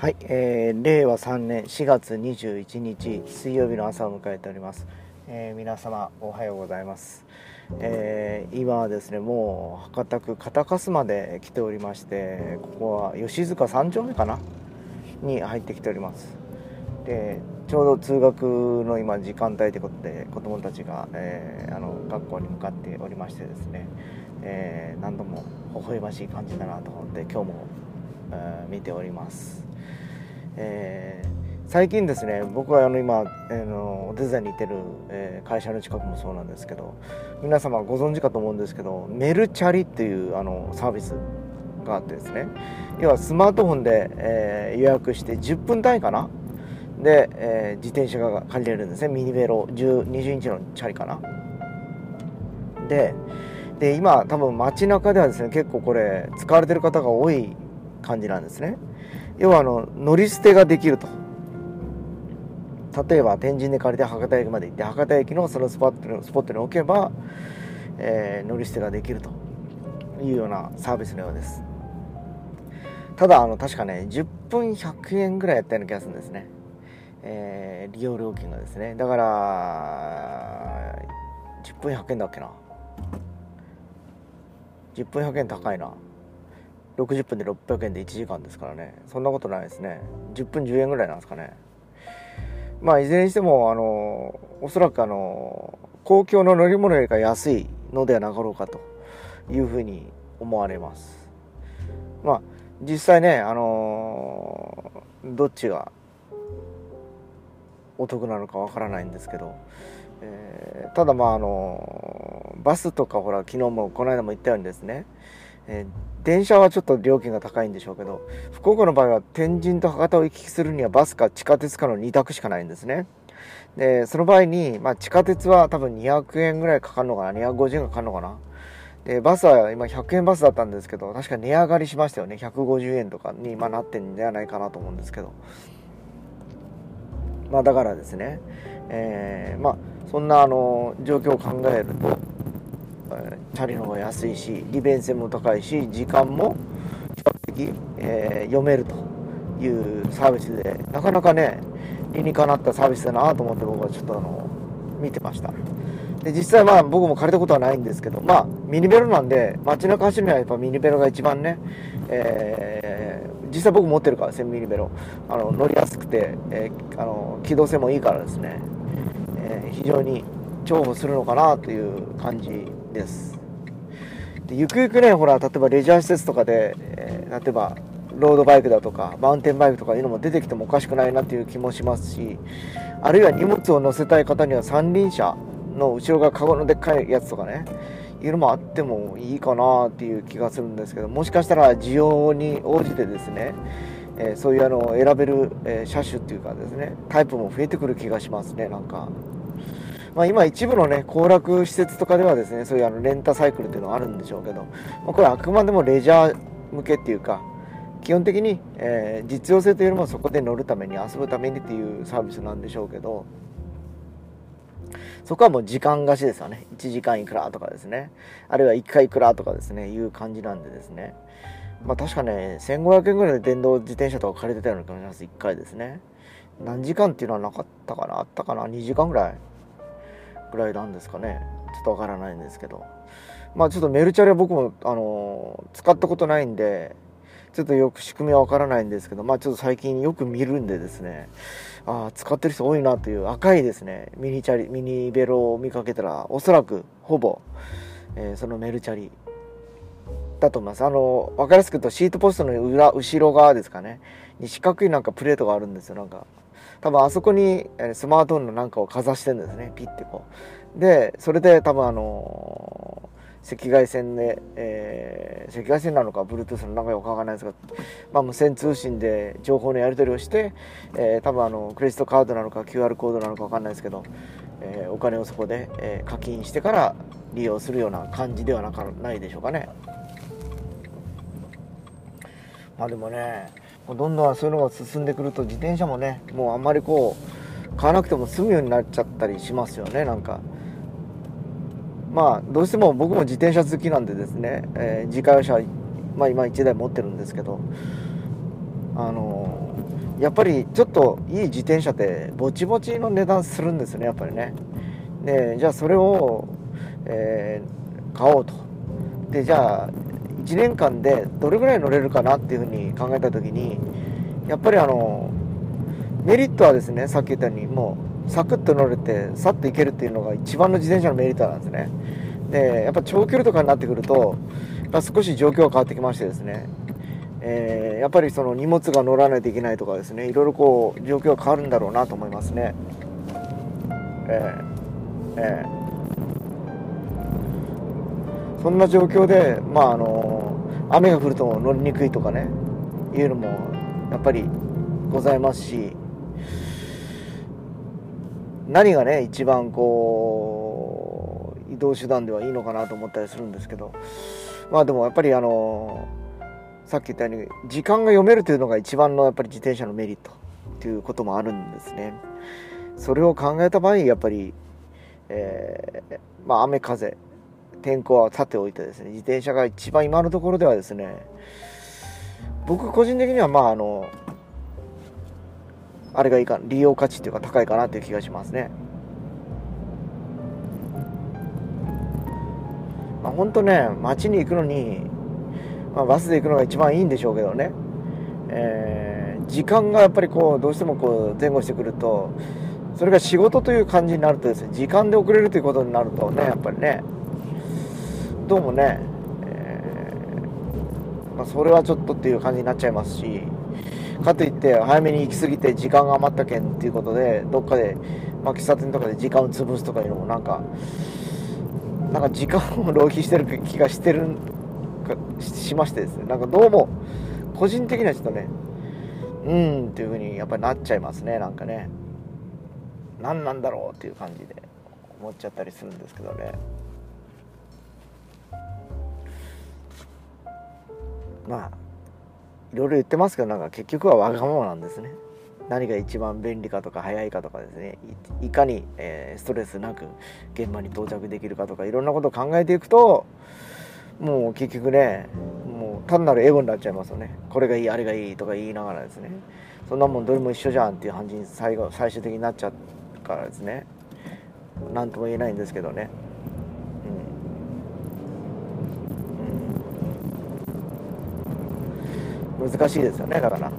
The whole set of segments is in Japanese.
はい、えー、令和3年4月21日水曜日の朝を迎えております、えー、皆様おはようございます、えー、今はですねもう博多区片粕まで来ておりましてここは吉塚3丁目かな？に入ってきております。でちょうど通学の今時間帯ということで子どもたちが、えー、あの学校に向かっておりましてですね、えー、何度も微笑ましい感じだなと思って今日も、えー、見ております。えー、最近ですね僕はあの今、えー、のお手伝いに行ってる、えー、会社の近くもそうなんですけど皆様ご存知かと思うんですけどメルチャリっていうあのサービスがあってですね。要はスマートフォンで、えー、予約して10分単位かな？で、えー、自転車が借りれるんですね。ミニベロ20インチのチャリかな？でで今多分街中ではですね結構これ使われてる方が多い感じなんですね。要はあの乗り捨てができると。例えば天神で借りて博多駅まで行って博多駅のそのスポットにスポットに置けば、えー、乗り捨てができると。いうようなサービスのようです。ただあの確かね10分100円ぐらいやったような気がするんですね、えー、利用料金がですね。だから10分100円だっけな。10分100円高いな。60分で600円で1時間ですからね。そんなことないですね。10分10円ぐらいなんですかね。まあいずれにしてもあのおそらくあの公共の乗り物よりか安いのではなかろうかというふうに思われます。まあ実際ねあのどっちがお得なのかわからないんですけど、えー、ただまああのバスとかほら昨日もこの間も言ったようにですね、えー電車はちょっと料金が高いんでしょうけど福岡の場合は天神と博多を行き来するにはバスか地下鉄かの2択しかないんですね。でその場合に、まあ、地下鉄は多分200円ぐらいかかるのかな？250円かかるのかな？でバスは今100円バスだったんですけど確か値上がりしましたよね。150円とかに今なってんじゃないかなと思うんですけど。まあだからですね、えー、まあそんなあの状況を考えるとチャリの方が安いし利便性も高いし時間も比較的、えー、読めるというサービスでなかなかね理にかなったサービスだなと思って僕はちょっとあの見てました。で実際まあ僕も借りたことはないんですけどまあミニベロなんで街中走るにはやっぱミニベロが一番ね、えー、実際僕持ってるからですねミニベロ。あの乗りやすくて、えー、あの機動性もいいからですね、えー、非常に重宝するのかなという感じですでゆくゆくねほら例えばレジャー施設とかで、えー、例えばロードバイクだとかマウンテンバイクとかいうのも出てきてもおかしくないなっていう気もしますしあるいは荷物を載せたい方には三輪車の後ろがカゴのでっかいやつとかねいうのもあってもいいかなっていう気がするんですけどもしかしたら需要に応じてですね、えー、そういうあの選べる、えー、車種っていうかですねタイプも増えてくる気がしますねなんか。まあ、今一部のね行楽施設とかではですねそういうあのレンタサイクルっていうのはあるんでしょうけど、まあ、これあくまでもレジャー向けっていうか基本的に、えー、実用性というよりもそこで乗るために遊ぶためにっていうサービスなんでしょうけどそこはもう時間貸しですよね。1時間いくらとかですね。あるいは1回いくらとかですね。いう感じなんでですね。まあ確かね1500円ぐらいで電動自転車とか借りてたような気がします。1回ですね。何時間っていうのはなかったかな。あったかな。2時間ぐらい。ぐらいなんですかね。ちょっとわからないんですけど。まあちょっとメルチャリは僕もあの使ったことないんでちょっとよく仕組みはわからないんですけどまあちょっと最近よく見るんでですね。ああ使ってる人多いなという赤いですね。ミニチャリミニベロを見かけたらおそらくほぼ、えー、そのメルチャリ。だと思います。あの分かりやすく言うとシートポストの裏後ろ側ですかね。に四角いなんかプレートがあるんですよ。なんか多分あそこにスマートフォンのなんかをかざしてるんですね。ピッてこう。でそれで多分あのー、赤外線で、えー、赤外線なのか Bluetooth の中かわからないですが、まあ、無線通信で情報のやり取りをして、えー、多分あのクレジットカードなのか QR コードなのかわかんないですけど、えー、お金をそこで、え、課金してから利用するような感じではなかないでしょうかね。まあでもねどんどんそういうのが進んでくると自転車もねもうあんまりこう買わなくても済むようになっちゃったりしますよねなんか。まあどうしても僕も自転車好きなんでですね、えー、自家用車まあ今1台持ってるんですけどあのやっぱりちょっといい自転車ってぼちぼちの値段するんですねやっぱりね。でじゃあそれを、えー、買おうと。でじゃあ1年間でどれぐらい乗れるかなっていうふうに考えた時にやっぱりあのメリットはですねさっき言ったようにもうサクッと乗れてさっと行けるっていうのが一番の自転車のメリットなんですね。でやっぱ長距離とかになってくるとや少し状況が変わってきましてですね。えー、やっぱりその荷物が乗らないといけないとかですねいろいろこう状況が変わるんだろうなと思いますね。えー、えー、そんな状況でまああの雨が降ると乗りにくいとかねいうのもやっぱりございますし何がね一番こう移動手段ではいいのかなと思ったりするんですけどまあでもやっぱりあのさっき言ったように時間が読めるというのが一番のやっぱり自転車のメリットということもあるんですね。それを考えた場合やっぱり、えー、まあ、雨風天候はさておいてですね自転車が一番今のところではですね僕個人的にはまああのあれがいいか利用価値っていうか高いかなという気がしますね。まあ本当ね街に行くのにまあ、バスで行くのが一番いいんでしょうけどね、えー、時間がやっぱりこうどうしてもこう前後してくるとそれが仕事という感じになるとですね時間で遅れるということになるとねやっぱりねどうもね、えー、まあ、それはちょっとっていう感じになっちゃいますしかといって早めに行き過ぎて時間が余ったけんっていうことでどっかで、まあ、喫茶店とかで時間を潰すとかいうのもなんかなんか時間を浪費してる気がしてるしましてですね。なんかどうも個人的にはちょっとねうーんっていう風にやっぱりなっちゃいますね。なんかね何なんだろうっていう感じで思っちゃったりするんですけどね。まあいろいろ言ってますけどなんか結局はわがままなんですね。何が一番便利かとか早いかとかですね。いかに、えー、ストレスなく現場に到着できるかとかいろんなことを考えていくともう結局ねもう単なるエゴになっちゃいますよね。これがいいあれがいいとか言いながらですね。そんなもんどれも一緒じゃんっていう感じに最後最終的になっちゃうからですね。何とも言えないんですけどねうん、難しいですよねだから。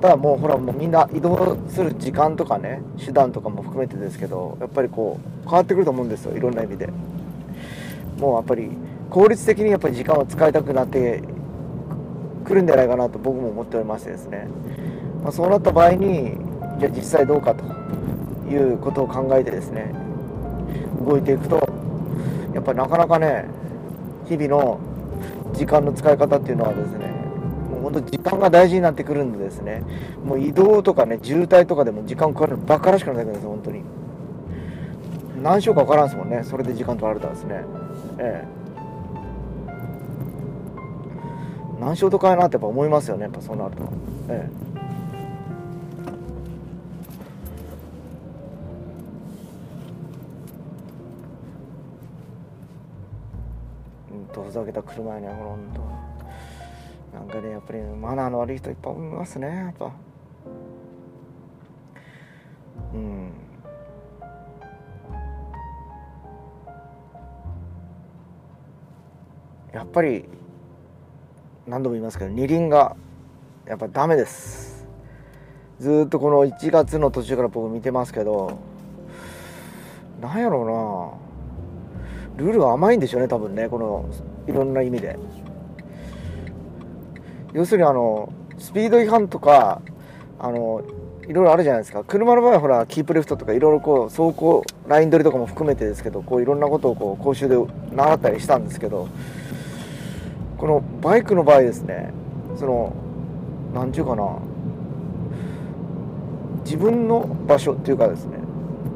ただもうほらもうみんな移動する時間とかね手段とかも含めてですけどやっぱりこう変わってくると思うんですよいろんな意味で。もうやっぱり効率的にやっぱり時間を使いたくなってくるんじゃないかなと僕も思っておりましてですね、まあ、そうなった場合にじゃあ実際どうかということを考えてですね動いていくとやっぱりなかなかね日々の時間の使い方っていうのはですねもう本当時間が大事になってくるんでですねもう移動とかね渋滞とかでも時間かかるのバカらしくなってくるんですよ本当に。何しようか分からんすもんねそれで時間取られたんですね。ええ。何しようとかやなってやっぱ思いますよねやっぱそうなると。ええ。とふざけた車やねほんと。なんかねやっぱりマナーの悪い人いっぱいいますねやっぱ。うん。やっぱり何度も言いますけど二輪がやっぱダメです。ずっとこの1月の途中から僕見てますけどなんやろうな。ルールが甘いんでしょうね多分ねこのいろんな意味で。要するにあのスピード違反とかあのいろいろあるじゃないですか。車の場合はほらキープレフトとかいろいろこう走行ライン取りとかも含めてですけどこういろんなことをこう講習で習ったりしたんですけどこのバイクの場合ですねその何ちゅうかな。自分の場所っていうかですね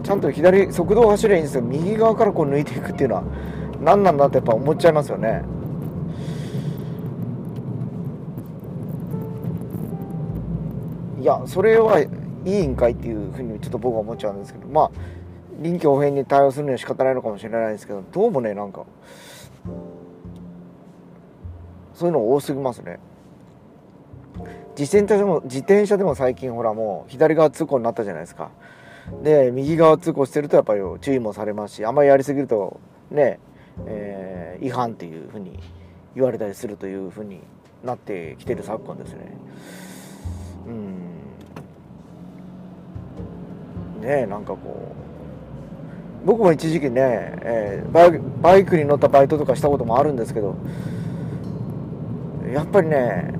ちゃんと左速度を走ればいいんですけど右側からこう抜いていくっていうのは何なんだってやっぱ思っちゃいますよね。いやそれはいいんかいっていうふうにちょっと僕は思っちゃうんですけど。まあ臨機応変に対応するには仕方ないのかもしれないですけどどうもねなんかそういうの多すぎますね。自転車でも自転車でも最近ほらもう左側通行になったじゃないですか。で右側通行してるとやっぱり注意もされますしあんまりやりすぎるとね、えー、違反っていうふうに言われたりするというふうになってきてる昨今ですね。うん。ねなんかこう。僕も一時期ね、えー、バイバイクに乗ったバイトとかしたこともあるんですけどやっぱりね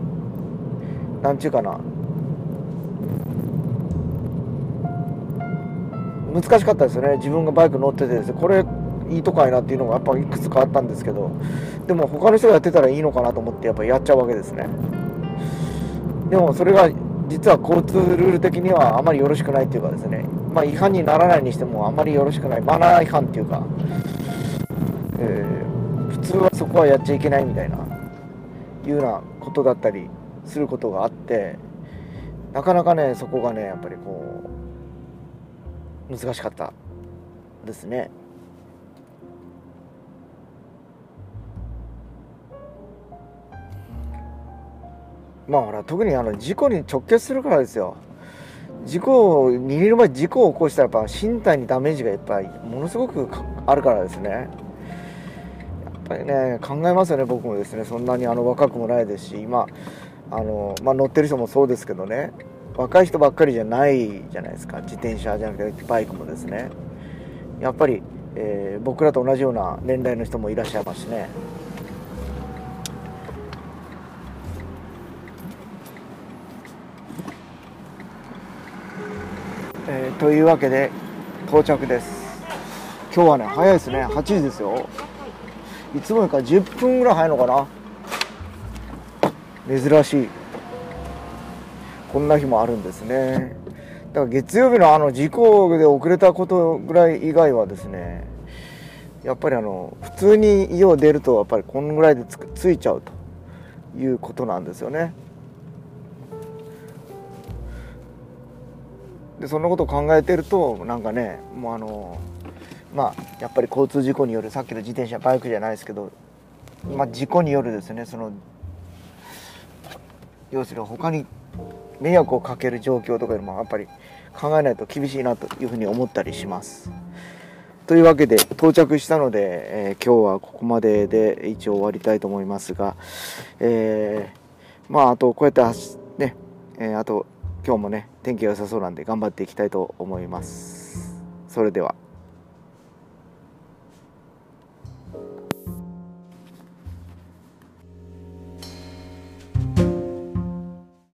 なんちゅうかな。難しかったですよね。自分がバイク乗っててですね。これいいとこやなっていうのがやっぱいくつかあったんですけど。でも他の人がやってたらいいのかなと思ってやっぱやっちゃうわけですね。でもそれが実は交通ルール的にはあまりよろしくないっていうかですね。まあ違反にならないにしてもあまりよろしくない。マナー違反っていうか、えー、普通はそこはやっちゃいけないみたいな。いうようなことだったりすることがあって。なかなかねそこがねやっぱりこう難しかったですね。まあほら特にあの事故に直結するからですよ。事故を逃げる前事故を起こしたらやっぱ身体にダメージがいっぱいものすごくあるからですね。やっぱりね考えますよね僕もですね。そんなにあの若くもないですし今あの、まあ、乗ってる人もそうですけどね。若い人ばっかりじゃないじゃないですか。自転車じゃなくてバイクもですね。やっぱり、えー、僕らと同じような年代の人もいらっしゃいますしね。えー、というわけで到着です。今日はね早いですね。8時ですよ。いつもよりか10分ぐらい早いのかな。珍しい。こんな日もあるんですね。だから月曜日のあの事故で遅れたことぐらい以外はですねやっぱりあの普通に家を出るとやっぱりこのぐらいでついちゃうということなんですよね。でそんなことを考えてるとなんかねもうあのまあやっぱり交通事故によるさっきの自転車バイクじゃないですけど、まあ、事故によるですねその要するに他に迷惑をかける状況とかよりもやっぱり考えないと厳しいなというふうに思ったりします。というわけで到着したので、えー、今日はここまでで一応終わりたいと思いますが、えー、まああとこうやってね、えー、あと今日もね天気が良さそうなんで頑張っていきたいと思います。それでは。